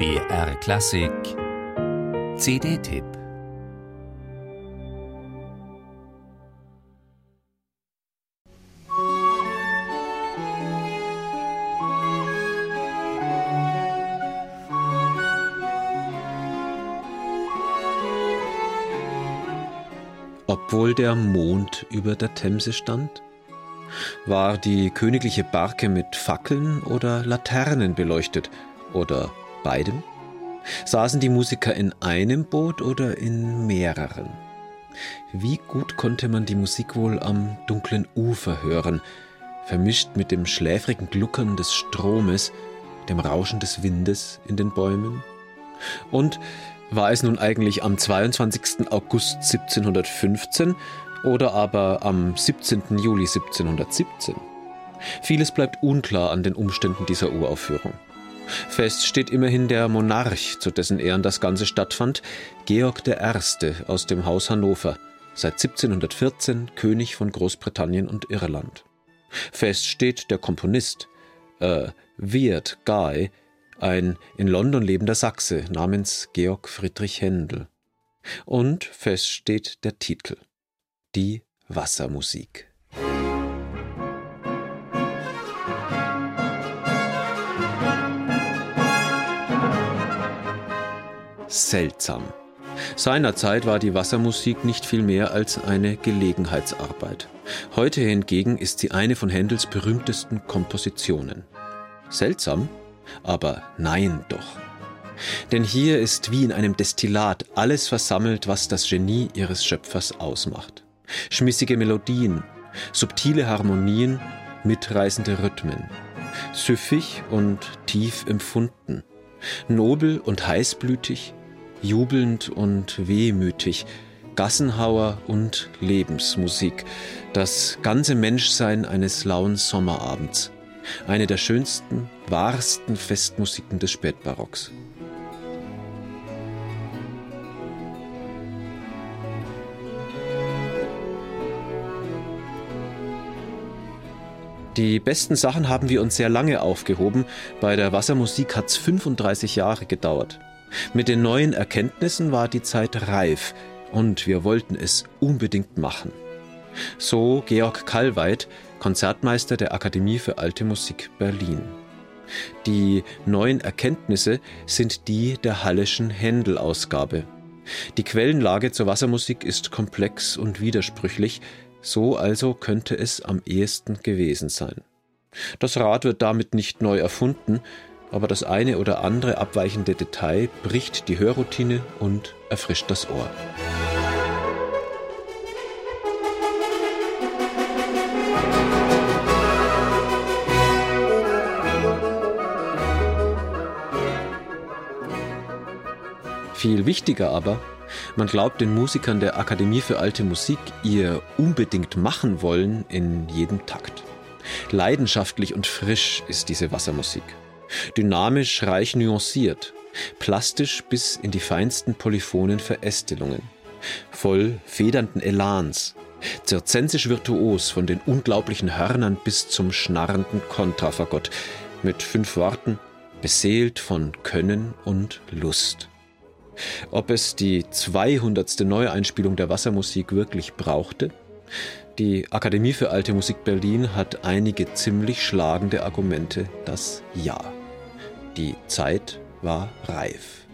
BR Klassik CD-Tipp Obwohl der Mond über der Themse stand? War die königliche Barke mit Fackeln oder Laternen beleuchtet oder beidem? Saßen die Musiker in einem Boot oder in mehreren? Wie gut konnte man die Musik wohl am dunklen Ufer hören, vermischt mit dem schläfrigen Gluckern des Stromes, dem Rauschen des Windes in den Bäumen? Und war es nun eigentlich am 22. August 1715 oder aber am 17. Juli 1717? Vieles bleibt unklar an den Umständen dieser Uraufführung. Fest steht immerhin der Monarch, zu dessen Ehren das Ganze stattfand, Georg I. aus dem Haus Hannover, seit 1714 König von Großbritannien und Irland. Fest steht der Komponist, äh, Weird Guy, ein in London lebender Sachse namens Georg Friedrich Händel. Und fest steht der Titel Die Wassermusik. Seltsam. Seinerzeit war die Wassermusik nicht viel mehr als eine Gelegenheitsarbeit. Heute hingegen ist sie eine von Händels berühmtesten Kompositionen. Seltsam? Aber nein doch. Denn hier ist wie in einem Destillat alles versammelt, was das Genie ihres Schöpfers ausmacht. Schmissige Melodien, subtile Harmonien, mitreißende Rhythmen. Süffig und tief empfunden. Nobel und heißblütig, jubelnd und wehmütig. Gassenhauer und Lebensmusik. Das ganze Menschsein eines lauen Sommerabends eine der schönsten, wahrsten Festmusiken des Spätbarocks. Die besten Sachen haben wir uns sehr lange aufgehoben. Bei der Wassermusik hat es 35 Jahre gedauert. Mit den neuen Erkenntnissen war die Zeit reif und wir wollten es unbedingt machen. So Georg Kallweit, Konzertmeister der Akademie für Alte Musik Berlin. Die neuen Erkenntnisse sind die der Halleschen Händel-Ausgabe. Die Quellenlage zur Wassermusik ist komplex und widersprüchlich, so also könnte es am ehesten gewesen sein. Das Rad wird damit nicht neu erfunden, aber das eine oder andere abweichende Detail bricht die Hörroutine und erfrischt das Ohr. Viel wichtiger aber, man glaubt den Musikern der Akademie für alte Musik ihr unbedingt machen wollen in jedem Takt. Leidenschaftlich und frisch ist diese Wassermusik. Dynamisch reich nuanciert, plastisch bis in die feinsten polyphonen Verästelungen, voll federnden Elans, zirzensisch virtuos von den unglaublichen Hörnern bis zum schnarrenden Kontrafagott, mit fünf Worten, beseelt von Können und Lust. Ob es die 200. Neueinspielung der Wassermusik wirklich brauchte? Die Akademie für Alte Musik Berlin hat einige ziemlich schlagende Argumente, das Ja. Die Zeit war reif.